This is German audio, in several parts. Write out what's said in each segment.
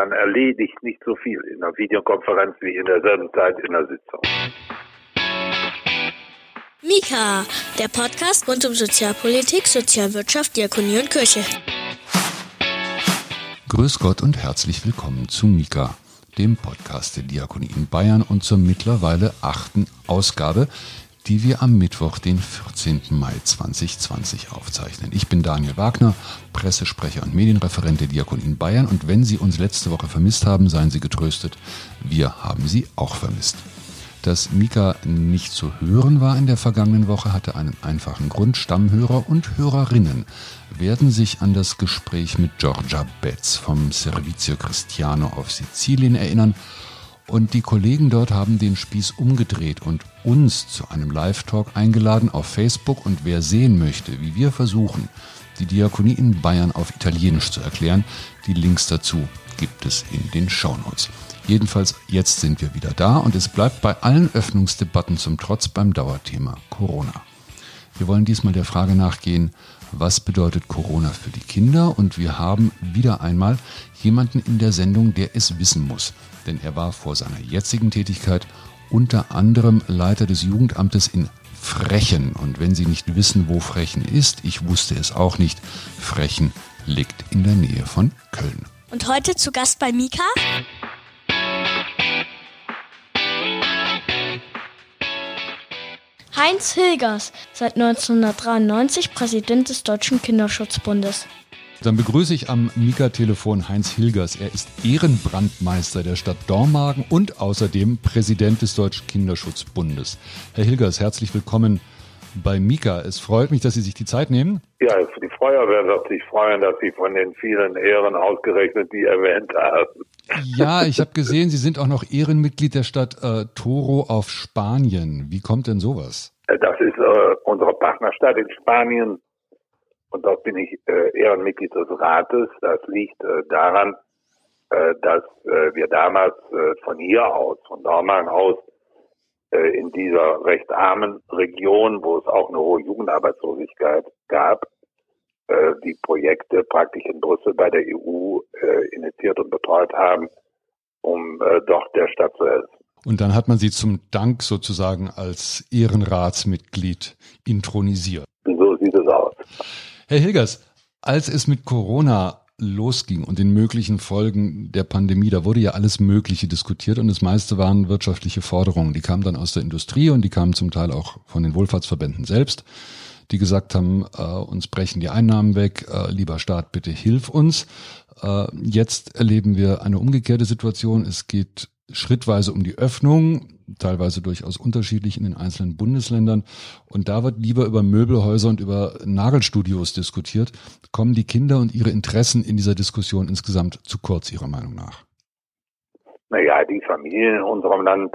man erledigt nicht so viel in einer Videokonferenz wie in derselben Zeit in der Sitzung. Mika, der Podcast rund um Sozialpolitik, Sozialwirtschaft, Diakonie und Kirche. Grüß Gott und herzlich willkommen zu Mika, dem Podcast der Diakonie in Bayern und zur mittlerweile achten Ausgabe, die wir am Mittwoch, den 14. Mai 2020 aufzeichnen. Ich bin Daniel Wagner, Pressesprecher und Medienreferent der Diakonie in Bayern und wenn Sie uns letzte Woche vermisst haben, seien Sie getröstet, wir haben Sie auch vermisst. Dass Mika nicht zu hören war in der vergangenen Woche, hatte einen einfachen Grund. Stammhörer und Hörerinnen werden sich an das Gespräch mit Giorgia Betz vom Servizio Cristiano auf Sizilien erinnern. Und die Kollegen dort haben den Spieß umgedreht und uns zu einem Live-Talk eingeladen auf Facebook. Und wer sehen möchte, wie wir versuchen, die Diakonie in Bayern auf Italienisch zu erklären, die Links dazu gibt es in den Shownotes. Jedenfalls, jetzt sind wir wieder da und es bleibt bei allen Öffnungsdebatten zum Trotz beim Dauerthema Corona. Wir wollen diesmal der Frage nachgehen, was bedeutet Corona für die Kinder? Und wir haben wieder einmal jemanden in der Sendung, der es wissen muss. Denn er war vor seiner jetzigen Tätigkeit unter anderem Leiter des Jugendamtes in Frechen. Und wenn Sie nicht wissen, wo Frechen ist, ich wusste es auch nicht, Frechen liegt in der Nähe von Köln. Und heute zu Gast bei Mika Heinz Hilgers, seit 1993 Präsident des Deutschen Kinderschutzbundes. Dann begrüße ich am Mika-Telefon Heinz Hilgers. Er ist Ehrenbrandmeister der Stadt Dormagen und außerdem Präsident des Deutschen Kinderschutzbundes. Herr Hilgers, herzlich willkommen bei Mika. Es freut mich, dass Sie sich die Zeit nehmen. Ja, die Feuerwehr wird sich freuen, dass Sie von den vielen Ehren ausgerechnet die erwähnt haben. Ja, ich habe gesehen, Sie sind auch noch Ehrenmitglied der Stadt äh, Toro auf Spanien. Wie kommt denn sowas? Das ist äh, unsere Partnerstadt in Spanien und dort bin ich äh, Ehrenmitglied des Rates. Das liegt äh, daran, äh, dass äh, wir damals äh, von hier aus, von Dormagen aus, äh, in dieser recht armen Region, wo es auch eine hohe Jugendarbeitslosigkeit gab, äh, die Projekte praktisch in Brüssel bei der EU äh, initiiert und betreut haben, um äh, dort der Stadt zu helfen. Und dann hat man sie zum Dank sozusagen als Ehrenratsmitglied intronisiert. So sieht es aus. Herr Hilgers, als es mit Corona losging und den möglichen Folgen der Pandemie, da wurde ja alles Mögliche diskutiert und das meiste waren wirtschaftliche Forderungen. Die kamen dann aus der Industrie und die kamen zum Teil auch von den Wohlfahrtsverbänden selbst die gesagt haben, äh, uns brechen die Einnahmen weg, äh, lieber Staat, bitte hilf uns. Äh, jetzt erleben wir eine umgekehrte Situation. Es geht schrittweise um die Öffnung, teilweise durchaus unterschiedlich in den einzelnen Bundesländern. Und da wird lieber über Möbelhäuser und über Nagelstudios diskutiert. Kommen die Kinder und ihre Interessen in dieser Diskussion insgesamt zu kurz, Ihrer Meinung nach? Naja, die Familien in unserem Land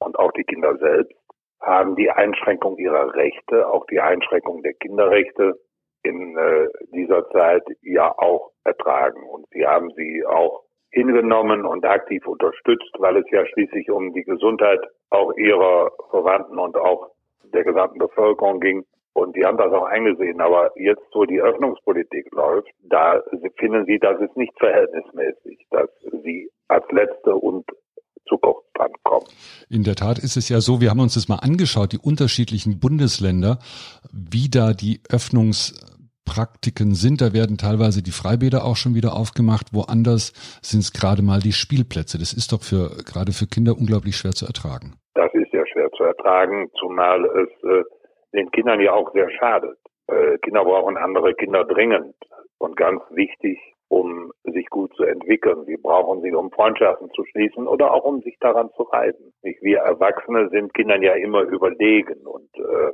und auch die Kinder selbst haben die Einschränkung ihrer Rechte, auch die Einschränkung der Kinderrechte in äh, dieser Zeit ja auch ertragen. Und sie haben sie auch hingenommen und aktiv unterstützt, weil es ja schließlich um die Gesundheit auch ihrer Verwandten und auch der gesamten Bevölkerung ging. Und die haben das auch eingesehen. Aber jetzt, wo die Öffnungspolitik läuft, da finden sie, das ist nicht verhältnismäßig, dass sie als letzte und Zukunft drankommen. In der Tat ist es ja so, wir haben uns das mal angeschaut, die unterschiedlichen Bundesländer, wie da die Öffnungspraktiken sind. Da werden teilweise die Freibäder auch schon wieder aufgemacht. Woanders sind es gerade mal die Spielplätze. Das ist doch für, gerade für Kinder unglaublich schwer zu ertragen. Das ist ja schwer zu ertragen, zumal es äh, den Kindern ja auch sehr schadet. Äh, Kinder brauchen andere Kinder dringend. Und ganz wichtig, um sich gut zu entwickeln. Sie brauchen sie, um Freundschaften zu schließen oder auch um sich daran zu reiben. Wir Erwachsene sind Kindern ja immer überlegen und äh,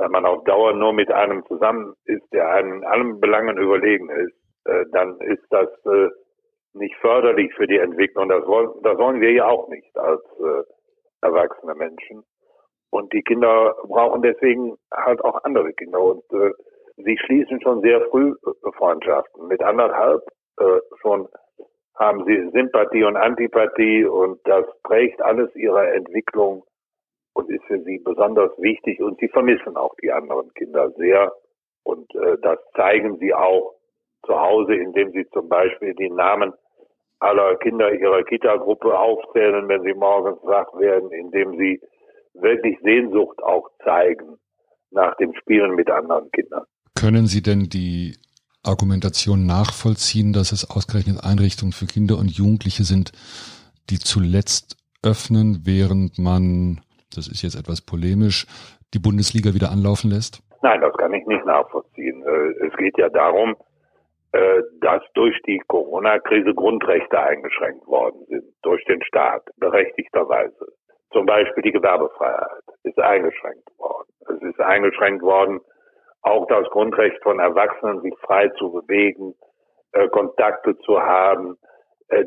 wenn man auf Dauer nur mit einem zusammen ist, der einem in allen Belangen überlegen ist, äh, dann ist das äh, nicht förderlich für die Entwicklung. Das wollen, das wollen wir ja auch nicht als äh, erwachsene Menschen. Und die Kinder brauchen deswegen halt auch andere Kinder. Und äh, sie schließen schon sehr früh äh, Freundschaften. Mit anderthalb äh, schon haben sie Sympathie und Antipathie und das prägt alles ihre Entwicklung und ist für sie besonders wichtig und sie vermissen auch die anderen Kinder sehr und äh, das zeigen sie auch zu Hause, indem sie zum Beispiel die Namen aller Kinder ihrer Kita-Gruppe aufzählen, wenn sie morgens wach werden, indem sie wirklich Sehnsucht auch zeigen nach dem Spielen mit anderen Kindern. Können Sie denn die Argumentation nachvollziehen, dass es ausgerechnet Einrichtungen für Kinder und Jugendliche sind, die zuletzt öffnen, während man, das ist jetzt etwas polemisch, die Bundesliga wieder anlaufen lässt? Nein, das kann ich nicht nachvollziehen. Äh, es geht ja darum, äh, dass durch die Corona-Krise Grundrechte eingeschränkt worden sind, durch den Staat, berechtigterweise. Zum Beispiel die Gewerbefreiheit ist eingeschränkt worden. Es ist eingeschränkt worden, auch das Grundrecht von Erwachsenen, sich frei zu bewegen, äh, Kontakte zu haben,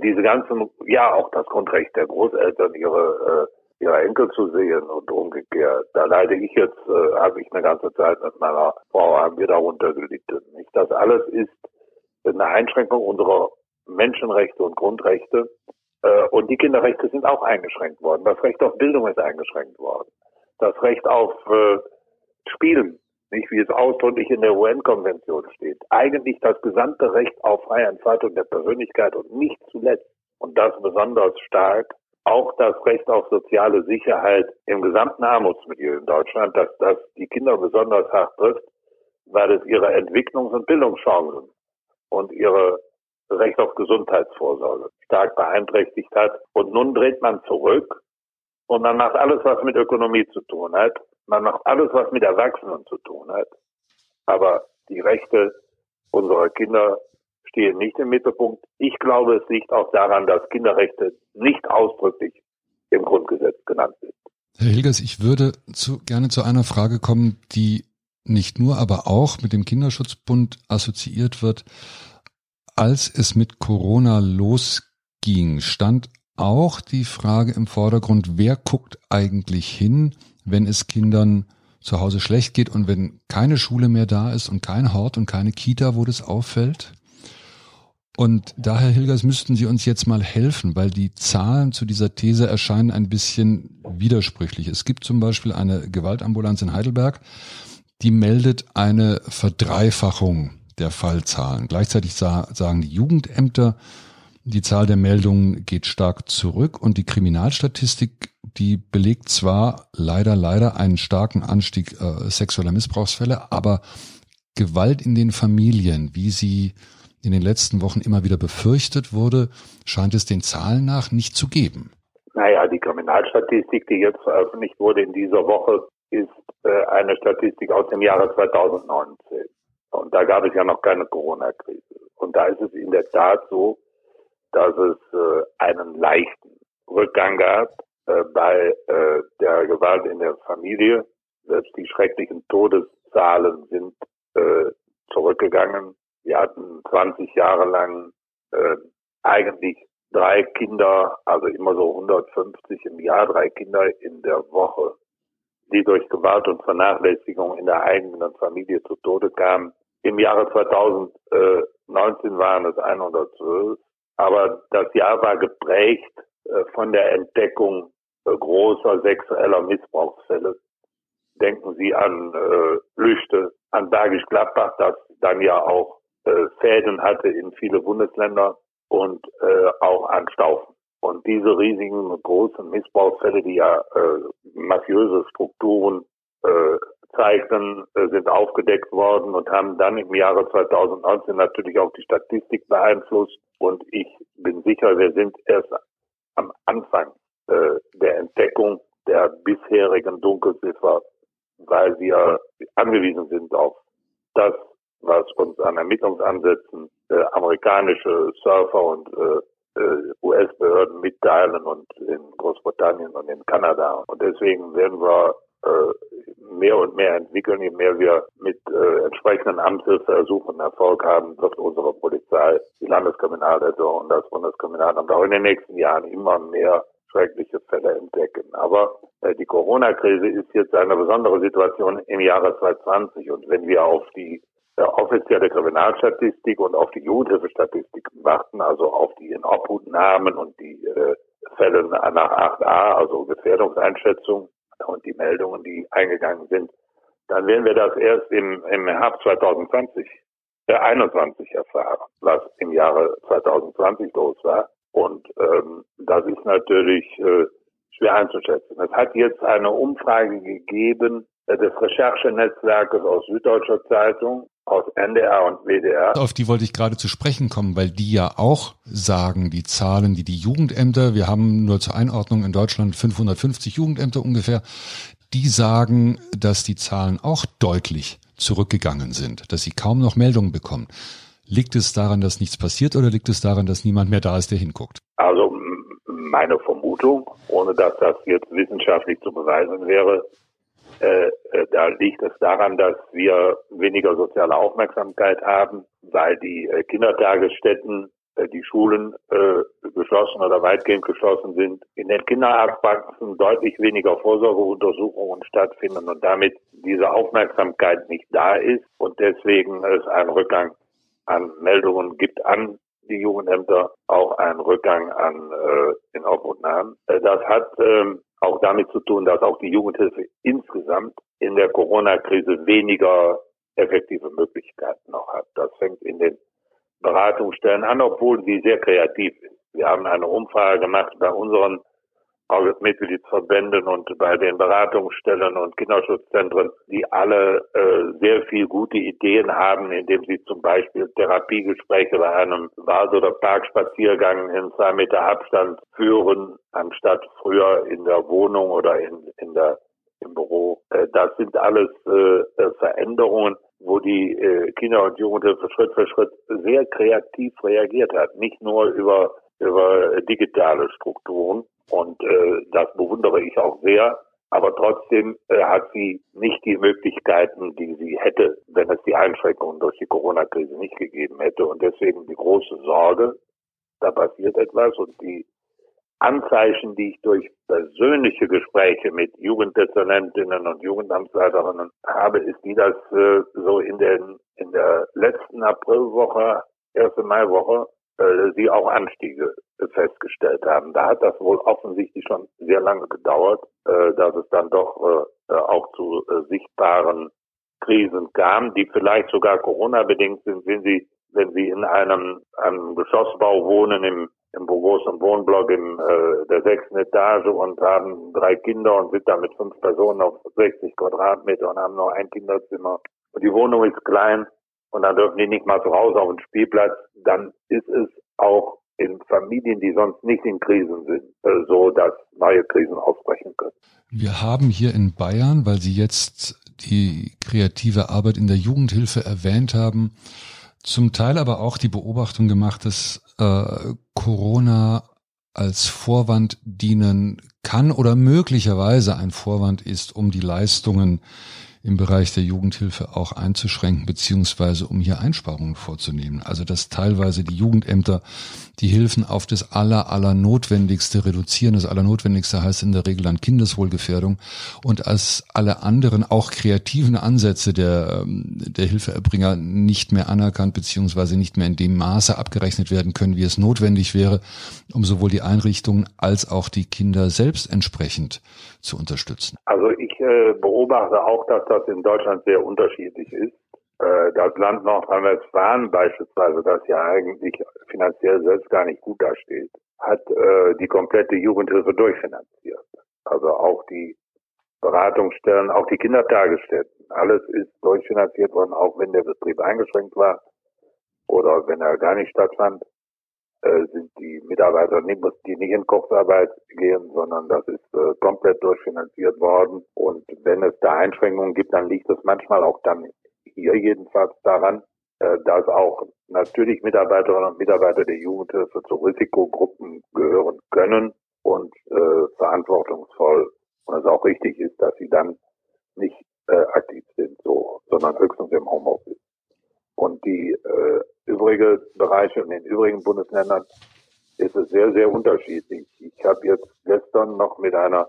diese ganzen, ja, auch das Grundrecht der Großeltern, ihre, ihre Enkel zu sehen und umgekehrt. Da leide ich jetzt, äh, habe ich eine ganze Zeit mit meiner Frau, haben wir darunter gelitten. Nicht? Das alles ist eine Einschränkung unserer Menschenrechte und Grundrechte. Äh, und die Kinderrechte sind auch eingeschränkt worden. Das Recht auf Bildung ist eingeschränkt worden. Das Recht auf äh, Spielen, nicht wie es ausdrücklich in der UN-Konvention steht. Eigentlich das gesamte Recht auf freie Entfaltung der Persönlichkeit und nicht zuletzt, und das besonders stark, auch das Recht auf soziale Sicherheit im gesamten Armutsmilieu in Deutschland, dass das die Kinder besonders hart trifft, weil es ihre Entwicklungs- und Bildungschancen und ihre Recht auf Gesundheitsvorsorge stark beeinträchtigt hat. Und nun dreht man zurück und man macht alles, was mit Ökonomie zu tun hat. Man macht alles, was mit Erwachsenen zu tun hat. Aber die Rechte unserer Kinder stehen nicht im Mittelpunkt. Ich glaube, es liegt auch daran, dass Kinderrechte nicht ausdrücklich im Grundgesetz genannt sind. Herr Hilgers, ich würde zu, gerne zu einer Frage kommen, die nicht nur, aber auch mit dem Kinderschutzbund assoziiert wird. Als es mit Corona losging, stand auch die Frage im Vordergrund, wer guckt eigentlich hin, wenn es Kindern zu Hause schlecht geht und wenn keine Schule mehr da ist und kein Hort und keine Kita, wo das auffällt? Und daher, Hilgers, müssten Sie uns jetzt mal helfen, weil die Zahlen zu dieser These erscheinen ein bisschen widersprüchlich. Es gibt zum Beispiel eine Gewaltambulanz in Heidelberg, die meldet eine Verdreifachung der Fallzahlen. Gleichzeitig sagen die Jugendämter, die Zahl der Meldungen geht stark zurück und die Kriminalstatistik, die belegt zwar leider, leider einen starken Anstieg äh, sexueller Missbrauchsfälle, aber Gewalt in den Familien, wie sie in den letzten Wochen immer wieder befürchtet wurde, scheint es den Zahlen nach nicht zu geben. Naja, die Kriminalstatistik, die jetzt veröffentlicht wurde in dieser Woche, ist äh, eine Statistik aus dem Jahre 2019. Und da gab es ja noch keine Corona-Krise. Und da ist es in der Tat so, dass es äh, einen leichten Rückgang gab äh, bei äh, der Gewalt in der Familie. Selbst die schrecklichen Todeszahlen sind äh, zurückgegangen. Wir hatten 20 Jahre lang äh, eigentlich drei Kinder, also immer so 150 im Jahr, drei Kinder in der Woche, die durch Gewalt und Vernachlässigung in der eigenen Familie zu Tode kamen. Im Jahre 2019 waren es 112 aber das Jahr war geprägt äh, von der Entdeckung äh, großer sexueller Missbrauchsfälle. Denken Sie an äh, Lüchte, an Bergisch Gladbach, das dann ja auch äh, Fäden hatte in viele Bundesländer und äh, auch an Staufen. Und diese riesigen großen Missbrauchsfälle, die ja äh, mafiöse Strukturen äh, zeigten, äh, sind aufgedeckt worden und haben dann im Jahre 2019 natürlich auch die Statistik beeinflusst. Und ich bin sicher, wir sind erst am Anfang äh, der Entdeckung der bisherigen Dunkelziffer, weil wir angewiesen sind auf das, was uns an Ermittlungsansätzen äh, amerikanische Surfer und äh, äh US-Behörden mitteilen und in Großbritannien und in Kanada. Und deswegen werden wir äh, mehr und mehr entwickeln, je mehr wir mit äh, entsprechenden Amtshilfeersuchen Erfolg haben, wird unsere Polizei, die Landeskriminalämter und das Bundeskriminalamt auch in den nächsten Jahren immer mehr schreckliche Fälle entdecken. Aber äh, die Corona-Krise ist jetzt eine besondere Situation im Jahre 2020 und wenn wir auf die offizielle Kriminalstatistik und auf die Jugendhilfestatistik warten, also auf die Inobhutnahmen und die äh, Fälle nach 8a, also Gefährdungseinschätzung, und die Meldungen, die eingegangen sind, dann werden wir das erst im, im Herbst 2020, äh, 21 erfahren, was im Jahre 2020 los war. Und ähm, das ist natürlich äh, schwer einzuschätzen. Es hat jetzt eine Umfrage gegeben äh, des Recherchenetzwerkes aus Süddeutscher Zeitung, aus NDR und WDR. Auf die wollte ich gerade zu sprechen kommen, weil die ja auch sagen, die Zahlen, die die Jugendämter, wir haben nur zur Einordnung in Deutschland 550 Jugendämter ungefähr, die sagen, dass die Zahlen auch deutlich zurückgegangen sind, dass sie kaum noch Meldungen bekommen. Liegt es daran, dass nichts passiert oder liegt es daran, dass niemand mehr da ist, der hinguckt? Also meine Vermutung, ohne dass das jetzt wissenschaftlich zu beweisen wäre, äh, äh, da liegt es daran, dass wir weniger soziale Aufmerksamkeit haben, weil die äh, Kindertagesstätten, äh, die Schulen äh, geschlossen oder weitgehend geschlossen sind, in den Kinderarztpraxen deutlich weniger Vorsorgeuntersuchungen stattfinden und damit diese Aufmerksamkeit nicht da ist und deswegen es einen Rückgang an Meldungen gibt an die Jugendämter, auch einen Rückgang an äh, in Obhutnahmen. Äh, das hat ähm, auch damit zu tun, dass auch die Jugendhilfe insgesamt in der Corona-Krise weniger effektive Möglichkeiten noch hat. Das fängt in den Beratungsstellen an, obwohl sie sehr kreativ ist. Wir haben eine Umfrage gemacht bei unseren Mitgliedsverbänden und bei den Beratungsstellen und Kinderschutzzentren, die alle äh, sehr viel gute Ideen haben, indem sie zum Beispiel Therapiegespräche bei einem Wald- oder Parkspaziergang in zwei Meter Abstand führen, anstatt früher in der Wohnung oder in, in der im Büro. Äh, das sind alles äh, Veränderungen, wo die äh, Kinder- und Jugendhilfe Schritt für Schritt sehr kreativ reagiert hat. Nicht nur über über digitale Strukturen. Und äh, das bewundere ich auch sehr. Aber trotzdem äh, hat sie nicht die Möglichkeiten, die sie hätte, wenn es die Einschränkungen durch die Corona-Krise nicht gegeben hätte. Und deswegen die große Sorge, da passiert etwas. Und die Anzeichen, die ich durch persönliche Gespräche mit Jugenddezernentinnen und Jugendamtsleiterinnen habe, ist die, dass äh, so in, den, in der letzten Aprilwoche, erste Maiwoche, sie auch Anstiege festgestellt haben. Da hat das wohl offensichtlich schon sehr lange gedauert, äh, dass es dann doch äh, auch zu sichtbaren Krisen kam, die vielleicht sogar Corona-bedingt sind, wenn Sie, wenn Sie in einem, einem Geschossbau wohnen im, im großen Wohnblock in äh, der sechsten Etage und haben drei Kinder und sind da mit fünf Personen auf 60 Quadratmeter und haben nur ein Kinderzimmer. Und die Wohnung ist klein und dann dürfen die nicht mal zu Hause auf den Spielplatz, dann ist es auch in Familien, die sonst nicht in Krisen sind, äh, so dass neue Krisen ausbrechen können. Wir haben hier in Bayern, weil Sie jetzt die kreative Arbeit in der Jugendhilfe erwähnt haben, zum Teil aber auch die Beobachtung gemacht, dass äh, Corona als Vorwand dienen kann oder möglicherweise ein Vorwand ist, um die Leistungen im Bereich der Jugendhilfe auch einzuschränken, beziehungsweise um hier Einsparungen vorzunehmen. Also dass teilweise die Jugendämter die Hilfen auf das aller, aller Notwendigste reduzieren. Das Allernotwendigste heißt in der Regel dann Kindeswohlgefährdung und als alle anderen auch kreativen Ansätze der, ähm, der Hilfeerbringer nicht mehr anerkannt, beziehungsweise nicht mehr in dem Maße abgerechnet werden können, wie es notwendig wäre, um sowohl die Einrichtungen als auch die Kinder selbst entsprechend zu unterstützen. Also ich äh, beobachte auch, dass das in Deutschland sehr unterschiedlich ist. Äh, das Land Nordrhein-Westfalen beispielsweise, das ja eigentlich finanziell selbst gar nicht gut dasteht, hat äh, die komplette Jugendhilfe durchfinanziert. Also auch die Beratungsstellen, auch die Kindertagesstätten. Alles ist durchfinanziert worden, auch wenn der Betrieb eingeschränkt war oder wenn er gar nicht stattfand äh, sind die Mitarbeiter nicht, die nicht in Kurzarbeit gehen, sondern das ist äh, komplett durchfinanziert worden. Und wenn es da Einschränkungen gibt, dann liegt es manchmal auch dann hier jedenfalls daran, äh, dass auch natürlich Mitarbeiterinnen und Mitarbeiter der Jugendhilfe zu Risikogruppen gehören können und äh, verantwortungsvoll und es auch richtig ist, dass sie dann nicht äh, aktiv sind, so, sondern höchstens im Homeoffice. Und die äh, übrige Bereiche in den übrigen Bundesländern ist es sehr, sehr unterschiedlich. Ich habe jetzt gestern noch mit einer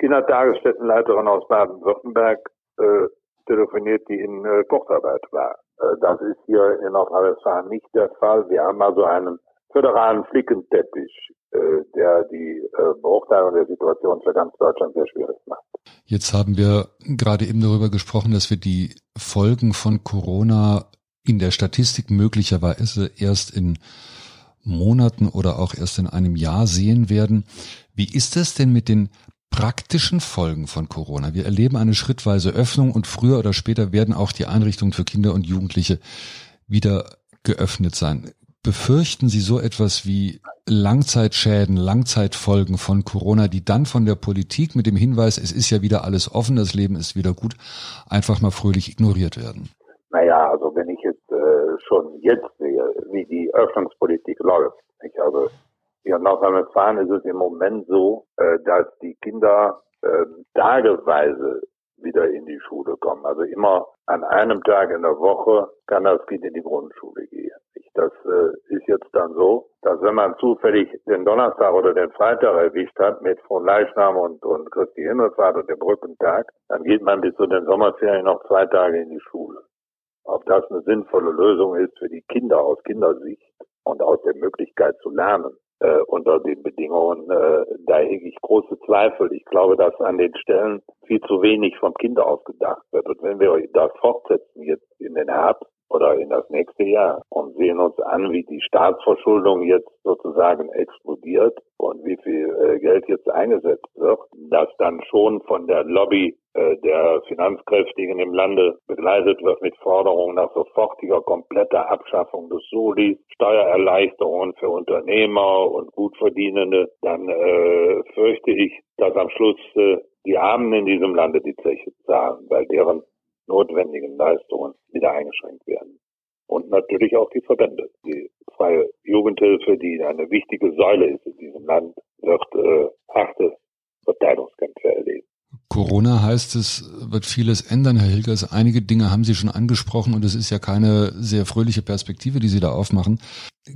Kindertagesstättenleiterin aus Baden-Württemberg äh, telefoniert, die in äh, Kurzarbeit war. Äh, das ist hier in Nordrhein-Westfalen nicht der Fall. Wir haben also einen föderalen Flickenteppich, äh, der die äh, Beurteilung der Situation für ganz Deutschland sehr schwierig macht. Jetzt haben wir gerade eben darüber gesprochen, dass wir die Folgen von Corona in der Statistik möglicherweise erst in Monaten oder auch erst in einem Jahr sehen werden. Wie ist es denn mit den praktischen Folgen von Corona? Wir erleben eine schrittweise Öffnung und früher oder später werden auch die Einrichtungen für Kinder und Jugendliche wieder geöffnet sein. Befürchten Sie so etwas wie Langzeitschäden, Langzeitfolgen von Corona, die dann von der Politik mit dem Hinweis, es ist ja wieder alles offen, das Leben ist wieder gut, einfach mal fröhlich ignoriert werden? Naja, also wenn ich jetzt äh, schon jetzt sehe, wie die Öffnungspolitik läuft, ich habe hier in Nordrhein-Westfalen ist es im Moment so, äh, dass die Kinder äh, tageweise wieder in die Schule kommen. Also immer an einem Tag in der Woche kann das Kind in die Grundschule gehen. Das äh, ist jetzt dann so, dass wenn man zufällig den Donnerstag oder den Freitag erwischt hat mit von Leichnam und, und Christi Himmelfahrt und dem Brückentag, dann geht man bis zu den Sommerferien noch zwei Tage in die Schule. Ob das eine sinnvolle Lösung ist für die Kinder aus Kindersicht und aus der Möglichkeit zu lernen, äh, unter den Bedingungen, äh, da hege ich große Zweifel. Ich glaube, dass an den Stellen viel zu wenig vom Kind ausgedacht wird. Und wenn wir das fortsetzen jetzt in den Herbst, oder in das nächste Jahr und sehen uns an, wie die Staatsverschuldung jetzt sozusagen explodiert und wie viel äh, Geld jetzt eingesetzt wird, das dann schon von der Lobby äh, der Finanzkräftigen im Lande begleitet wird mit Forderungen nach sofortiger kompletter Abschaffung des Solis, Steuererleichterungen für Unternehmer und Gutverdienende, dann äh, fürchte ich, dass am Schluss äh, die Armen in diesem Lande die Zeche zahlen, weil deren notwendigen Leistungen wieder eingeschränkt werden. Und natürlich auch die Verbände. Die freie Jugendhilfe, die eine wichtige Säule ist in diesem Land, wird äh, harte Verteilungskämpfe erleben. Corona heißt es, wird vieles ändern, Herr Hilgers. Einige Dinge haben Sie schon angesprochen und es ist ja keine sehr fröhliche Perspektive, die Sie da aufmachen.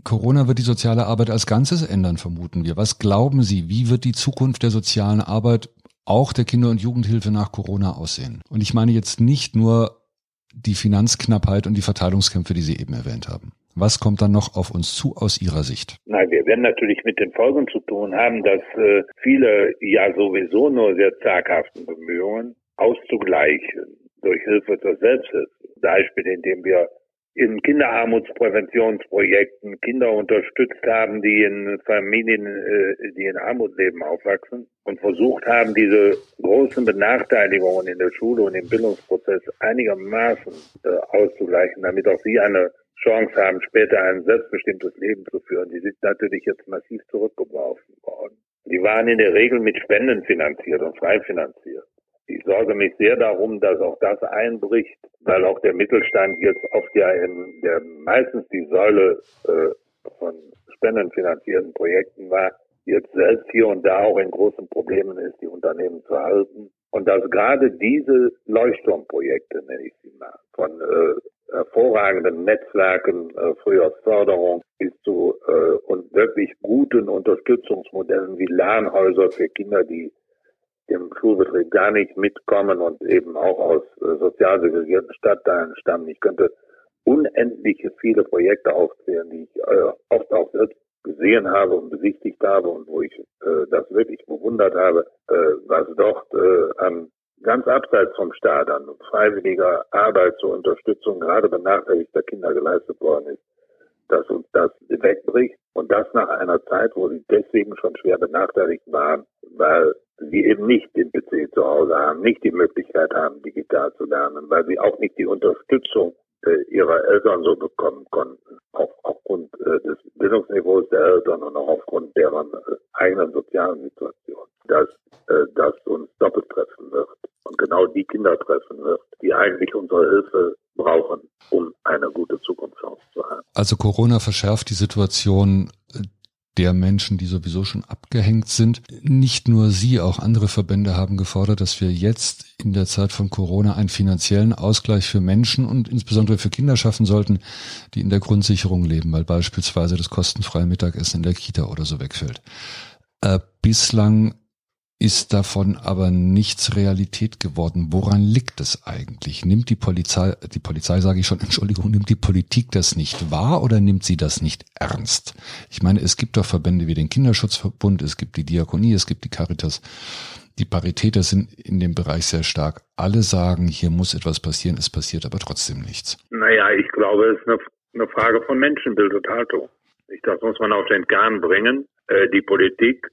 Corona wird die soziale Arbeit als Ganzes ändern, vermuten wir. Was glauben Sie, wie wird die Zukunft der sozialen Arbeit auch der Kinder- und Jugendhilfe nach Corona aussehen. Und ich meine jetzt nicht nur die Finanzknappheit und die Verteilungskämpfe, die Sie eben erwähnt haben. Was kommt dann noch auf uns zu aus Ihrer Sicht? Nein, wir werden natürlich mit den Folgen zu tun haben, dass äh, viele ja sowieso nur sehr zaghaften Bemühungen auszugleichen durch Hilfe zur Selbsthilfe. Beispiel, indem wir in Kinderarmutspräventionsprojekten Kinder unterstützt haben, die in Familien, äh, die in Armut leben, aufwachsen und versucht haben, diese großen Benachteiligungen in der Schule und im Bildungsprozess einigermaßen äh, auszugleichen, damit auch sie eine Chance haben, später ein selbstbestimmtes Leben zu führen. Die sind natürlich jetzt massiv zurückgeworfen worden. Die waren in der Regel mit Spenden finanziert und frei finanziert. Ich sorge mich sehr darum, dass auch das einbricht, weil auch der Mittelstand jetzt oft ja in der meistens die Säule äh, von spendenfinanzierten Projekten war, jetzt selbst hier und da auch in großen Problemen ist, die Unternehmen zu halten. Und dass gerade diese Leuchtturmprojekte, nenne ich sie mal, von äh, hervorragenden Netzwerken, äh, früher Förderung bis zu äh, und wirklich guten Unterstützungsmodellen wie Lernhäuser für Kinder, die dem Schulbetrieb gar nicht mitkommen und eben auch aus äh, sozial segregierten Stadtteilen stammen. Ich könnte unendliche viele Projekte aufzählen, die ich äh, oft auch selbst gesehen habe und besichtigt habe und wo ich äh, das wirklich bewundert habe, äh, was dort äh, an ganz abseits vom Staat an freiwilliger Arbeit zur Unterstützung gerade benachteiligter Kinder geleistet worden ist, dass uns das wegbricht und das nach einer Zeit, wo sie deswegen schon schwer benachteiligt waren, weil sie eben nicht den PC zu Hause haben, nicht die Möglichkeit haben, digital zu lernen, weil sie auch nicht die Unterstützung äh, ihrer Eltern so bekommen konnten, auch aufgrund äh, des Bildungsniveaus der Eltern und auch aufgrund deren äh, eigenen sozialen Situation, dass das uns doppelt treffen wird und genau die Kinder treffen wird, die eigentlich unsere Hilfe brauchen, um eine gute Zukunftschance zu haben. Also Corona verschärft die Situation der Menschen, die sowieso schon abgehängt sind. Nicht nur Sie, auch andere Verbände haben gefordert, dass wir jetzt in der Zeit von Corona einen finanziellen Ausgleich für Menschen und insbesondere für Kinder schaffen sollten, die in der Grundsicherung leben, weil beispielsweise das kostenfreie Mittagessen in der Kita oder so wegfällt. Äh, bislang ist davon aber nichts Realität geworden. Woran liegt es eigentlich? Nimmt die Polizei, die Polizei sage ich schon, Entschuldigung, nimmt die Politik das nicht wahr oder nimmt sie das nicht ernst? Ich meine, es gibt doch Verbände wie den Kinderschutzverbund, es gibt die Diakonie, es gibt die Caritas. Die Paritäter sind in dem Bereich sehr stark. Alle sagen, hier muss etwas passieren, es passiert aber trotzdem nichts. Naja, ich glaube, es ist eine, eine Frage von Menschenbild und Haltung. Das muss man auf den Kern bringen. Äh, die Politik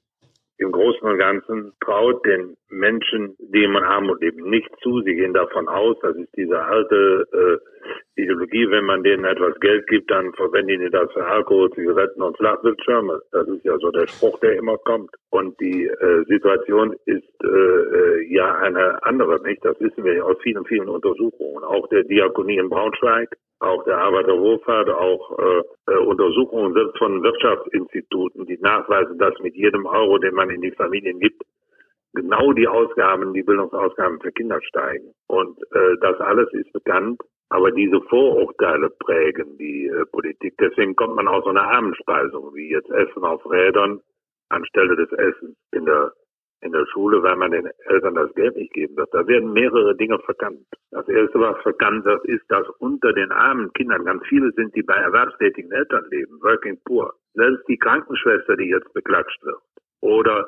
im Großen und Ganzen traut den Menschen, die in Armut leben, nicht zu. Sie gehen davon aus, das ist diese alte äh, Ideologie, wenn man denen etwas Geld gibt, dann verwenden die das für Alkohol, Zigaretten und Flachbildschirme. Das ist ja so der Spruch, der immer kommt. Und die äh, Situation ist äh, äh ja eine andere, nicht? Das wissen wir ja aus vielen, vielen Untersuchungen. Auch der Diakonie in Braunschweig auch der Arbeiterhof hat auch äh, äh, Untersuchungen selbst von Wirtschaftsinstituten, die nachweisen, dass mit jedem Euro, den man in die Familien gibt, genau die Ausgaben, die Bildungsausgaben für Kinder steigen. Und äh, das alles ist bekannt, aber diese Vorurteile prägen die äh, Politik. Deswegen kommt man aus so einer Abendspeisung, wie jetzt Essen auf Rädern anstelle des Essens in der in der Schule, weil man den Eltern das Geld nicht geben wird. Da werden mehrere Dinge verkannt. Das erste, was verkannt wird, ist, dass unter den armen Kindern ganz viele sind, die bei erwerbstätigen Eltern leben, working poor. Selbst die Krankenschwester, die jetzt beklatscht wird, oder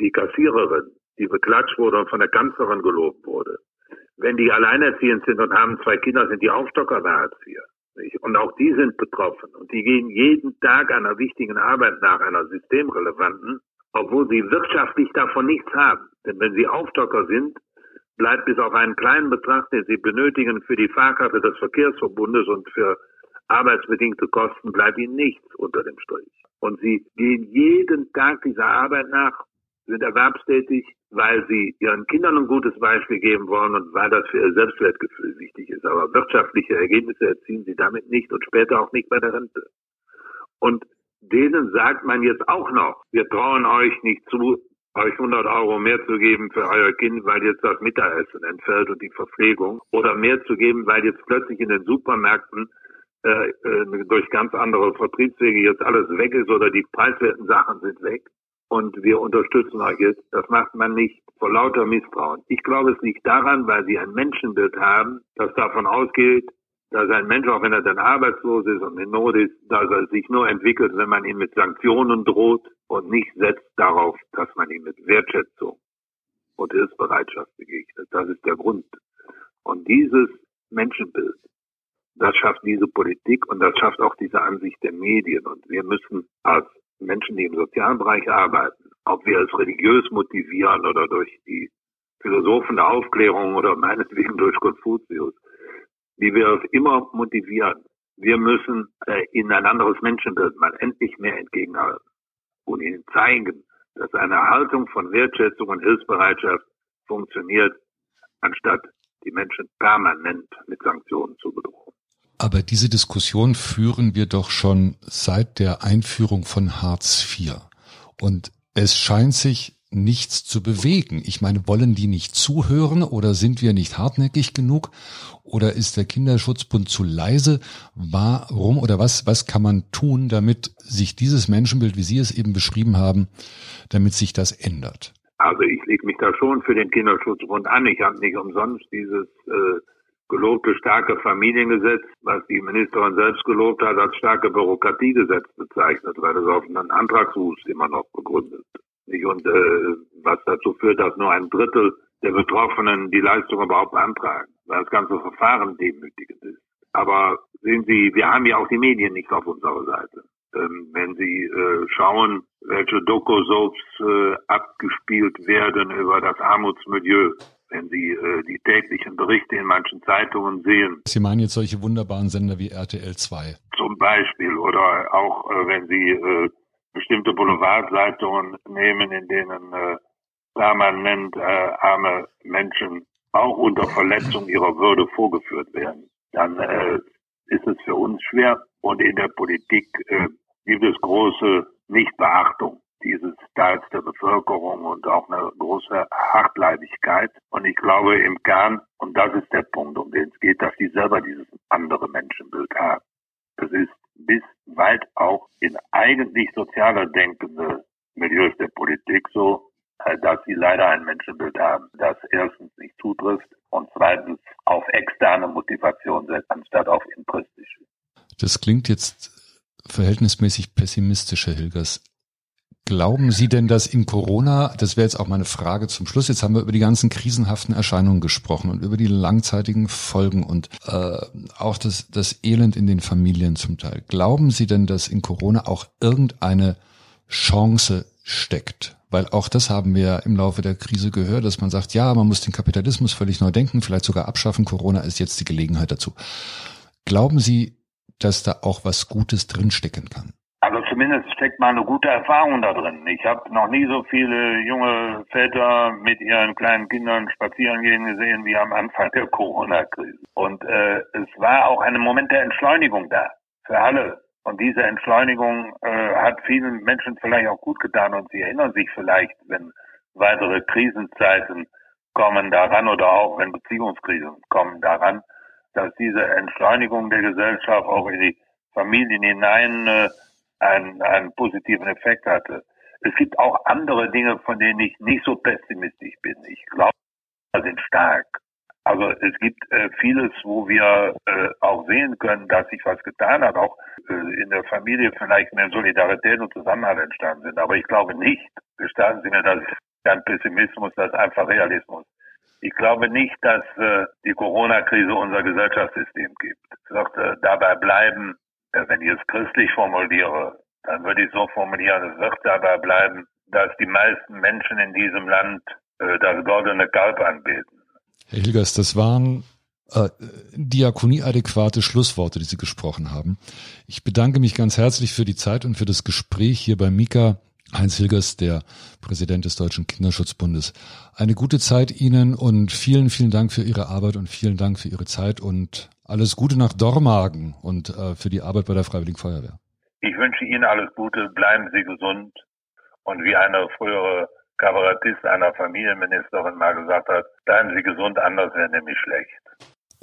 die Kassiererin, die beklatscht wurde und von der Kanzlerin gelobt wurde. Wenn die alleinerziehend sind und haben zwei Kinder, sind die Aufstocker bei Hartz IV. Und auch die sind betroffen. Und die gehen jeden Tag einer wichtigen Arbeit nach, einer systemrelevanten obwohl sie wirtschaftlich davon nichts haben. Denn wenn sie Aufstocker sind, bleibt bis auf einen kleinen Betrag, den sie benötigen für die Fahrkarte des Verkehrsverbundes und für arbeitsbedingte Kosten, bleibt ihnen nichts unter dem Strich. Und sie gehen jeden Tag dieser Arbeit nach, sind erwerbstätig, weil sie ihren Kindern ein gutes Beispiel geben wollen und weil das für ihr Selbstwertgefühl wichtig ist. Aber wirtschaftliche Ergebnisse erzielen sie damit nicht und später auch nicht bei der Rente. Und denen sagt man jetzt auch noch, wir trauen euch nicht zu, euch 100 Euro mehr zu geben für euer Kind, weil jetzt das Mittagessen entfällt und die Verpflegung oder mehr zu geben, weil jetzt plötzlich in den Supermärkten äh, äh, durch ganz andere Vertriebswege jetzt alles weg ist oder die preiswerten Sachen sind weg und wir unterstützen euch jetzt. Das macht man nicht vor lauter Misstrauen. Ich glaube, es liegt daran, weil sie ein Menschenbild haben, das davon ausgeht, dass ein Mensch, auch wenn er dann arbeitslos ist und in Not ist, dass er sich nur entwickelt, wenn man ihn mit Sanktionen droht und nicht setzt darauf, dass man ihn mit Wertschätzung und Hilfsbereitschaft begegnet. Das ist der Grund. Und dieses Menschenbild, das schafft diese Politik und das schafft auch diese Ansicht der Medien. Und wir müssen als Menschen, die im sozialen Bereich arbeiten, ob wir es religiös motivieren oder durch die Philosophen der Aufklärung oder meinetwegen durch Konfuzius, wie wir es immer motivieren. Wir müssen äh, ihnen ein anderes Menschenbild mal endlich mehr entgegenhalten und ihnen zeigen, dass eine Haltung von Wertschätzung und Hilfsbereitschaft funktioniert, anstatt die Menschen permanent mit Sanktionen zu bedrohen. Aber diese Diskussion führen wir doch schon seit der Einführung von Hartz IV. Und es scheint sich nichts zu bewegen. Ich meine, wollen die nicht zuhören oder sind wir nicht hartnäckig genug oder ist der Kinderschutzbund zu leise? Warum oder was, was kann man tun, damit sich dieses Menschenbild, wie Sie es eben beschrieben haben, damit sich das ändert? Also ich lege mich da schon für den Kinderschutzbund an. Ich habe nicht umsonst dieses äh, gelobte starke Familiengesetz, was die Ministerin selbst gelobt hat, als starke Bürokratiegesetz bezeichnet, weil es auf einen Antragswust immer noch begründet. Und äh, was dazu führt, dass nur ein Drittel der Betroffenen die Leistung überhaupt beantragen, weil das ganze Verfahren demütigend ist. Aber sehen Sie, wir haben ja auch die Medien nicht auf unserer Seite. Ähm, wenn Sie äh, schauen, welche Doku-Soaps äh, abgespielt werden über das Armutsmilieu, wenn Sie äh, die täglichen Berichte in manchen Zeitungen sehen. Sie meinen jetzt solche wunderbaren Sender wie RTL 2? Zum Beispiel. Oder auch, äh, wenn Sie äh, bestimmte Boulevardzeitungen nehmen, in denen äh, permanent äh, arme Menschen auch unter Verletzung ihrer Würde vorgeführt werden, dann äh, ist es für uns schwer. Und in der Politik äh, gibt es große Nichtbeachtung dieses Teils der Bevölkerung und auch eine große Hartleibigkeit. Und ich glaube im Kern, und das ist der Punkt, um den es geht, dass die selber dieses andere Menschenbild haben. Es ist bis weit auch in eigentlich sozialer denkende Milieus der Politik so, äh, dass sie leider ein Menschenbild haben, das erstens nicht zutrifft und zweitens auf externe Motivation setzt, anstatt auf intristische. Das klingt jetzt verhältnismäßig pessimistisch, Herr Hilgers. Glauben Sie denn, dass in Corona, das wäre jetzt auch meine Frage zum Schluss, jetzt haben wir über die ganzen krisenhaften Erscheinungen gesprochen und über die langzeitigen Folgen und äh, auch das, das Elend in den Familien zum Teil. Glauben Sie denn, dass in Corona auch irgendeine Chance steckt? Weil auch das haben wir im Laufe der Krise gehört, dass man sagt, ja, man muss den Kapitalismus völlig neu denken, vielleicht sogar abschaffen. Corona ist jetzt die Gelegenheit dazu. Glauben Sie, dass da auch was Gutes drinstecken kann? Zumindest steckt mal eine gute Erfahrung da drin. Ich habe noch nie so viele junge Väter mit ihren kleinen Kindern spazieren gehen gesehen wie am Anfang der Corona-Krise. Und äh, es war auch ein Moment der Entschleunigung da für alle. Und diese Entschleunigung äh, hat vielen Menschen vielleicht auch gut getan und sie erinnern sich vielleicht, wenn weitere Krisenzeiten kommen daran oder auch wenn Beziehungskrisen kommen daran, dass diese Entschleunigung der Gesellschaft auch in die Familien hinein äh, einen, einen positiven Effekt hatte. Es gibt auch andere Dinge, von denen ich nicht so pessimistisch bin. Ich glaube, wir sind stark. Also es gibt äh, vieles, wo wir äh, auch sehen können, dass sich was getan hat, auch äh, in der Familie vielleicht mehr Solidarität und Zusammenhalt entstanden sind. Aber ich glaube nicht, gestatten Sie mir, das ist kein Pessimismus, das ist einfach Realismus. Ich glaube nicht, dass äh, die Corona-Krise unser Gesellschaftssystem gibt. Es wird äh, dabei bleiben, wenn ich es christlich formuliere, dann würde ich so formulieren, es wird dabei bleiben, dass die meisten Menschen in diesem Land äh, das goldene Kalb anbeten. Herr Hilgers, das waren äh, diakonieadäquate Schlussworte, die Sie gesprochen haben. Ich bedanke mich ganz herzlich für die Zeit und für das Gespräch hier bei Mika. Heinz Hilgers, der Präsident des Deutschen Kinderschutzbundes. Eine gute Zeit Ihnen und vielen, vielen Dank für Ihre Arbeit und vielen Dank für Ihre Zeit und alles Gute nach Dormagen und äh, für die Arbeit bei der Freiwilligen Feuerwehr. Ich wünsche Ihnen alles Gute, bleiben Sie gesund und wie eine frühere Kabarettist einer Familienministerin mal gesagt hat, bleiben Sie gesund, anders wäre nämlich schlecht.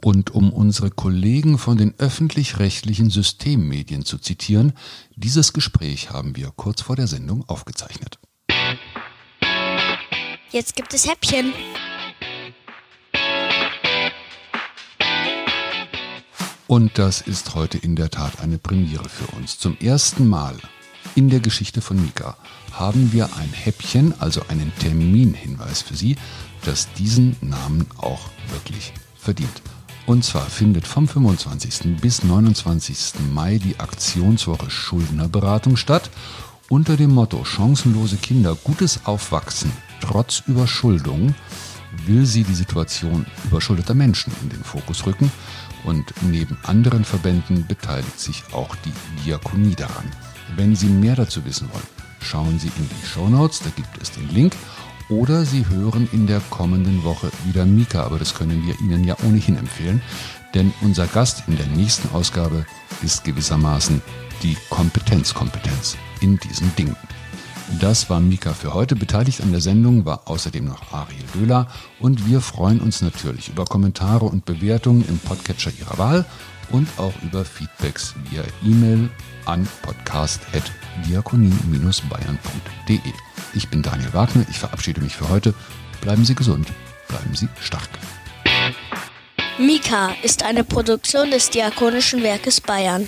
Und um unsere Kollegen von den öffentlich-rechtlichen Systemmedien zu zitieren, dieses Gespräch haben wir kurz vor der Sendung aufgezeichnet. Jetzt gibt es Häppchen. Und das ist heute in der Tat eine Premiere für uns. Zum ersten Mal in der Geschichte von Mika haben wir ein Häppchen, also einen Terminhinweis für Sie, das diesen Namen auch wirklich verdient. Und zwar findet vom 25. bis 29. Mai die Aktionswoche Schuldnerberatung statt unter dem Motto Chancenlose Kinder, gutes Aufwachsen trotz Überschuldung will sie die Situation überschuldeter Menschen in den Fokus rücken und neben anderen Verbänden beteiligt sich auch die Diakonie daran. Wenn Sie mehr dazu wissen wollen, schauen Sie in die Show Notes, da gibt es den Link oder Sie hören in der kommenden Woche wieder Mika, aber das können wir Ihnen ja ohnehin empfehlen, denn unser Gast in der nächsten Ausgabe ist gewissermaßen die Kompetenzkompetenz in diesen Dingen. Das war Mika für heute. Beteiligt an der Sendung war außerdem noch Ariel Döhler und wir freuen uns natürlich über Kommentare und Bewertungen im Podcatcher Ihrer Wahl und auch über Feedbacks via E-Mail an podcast.diakonie-bayern.de. Ich bin Daniel Wagner, ich verabschiede mich für heute. Bleiben Sie gesund, bleiben Sie stark. Mika ist eine Produktion des Diakonischen Werkes Bayern.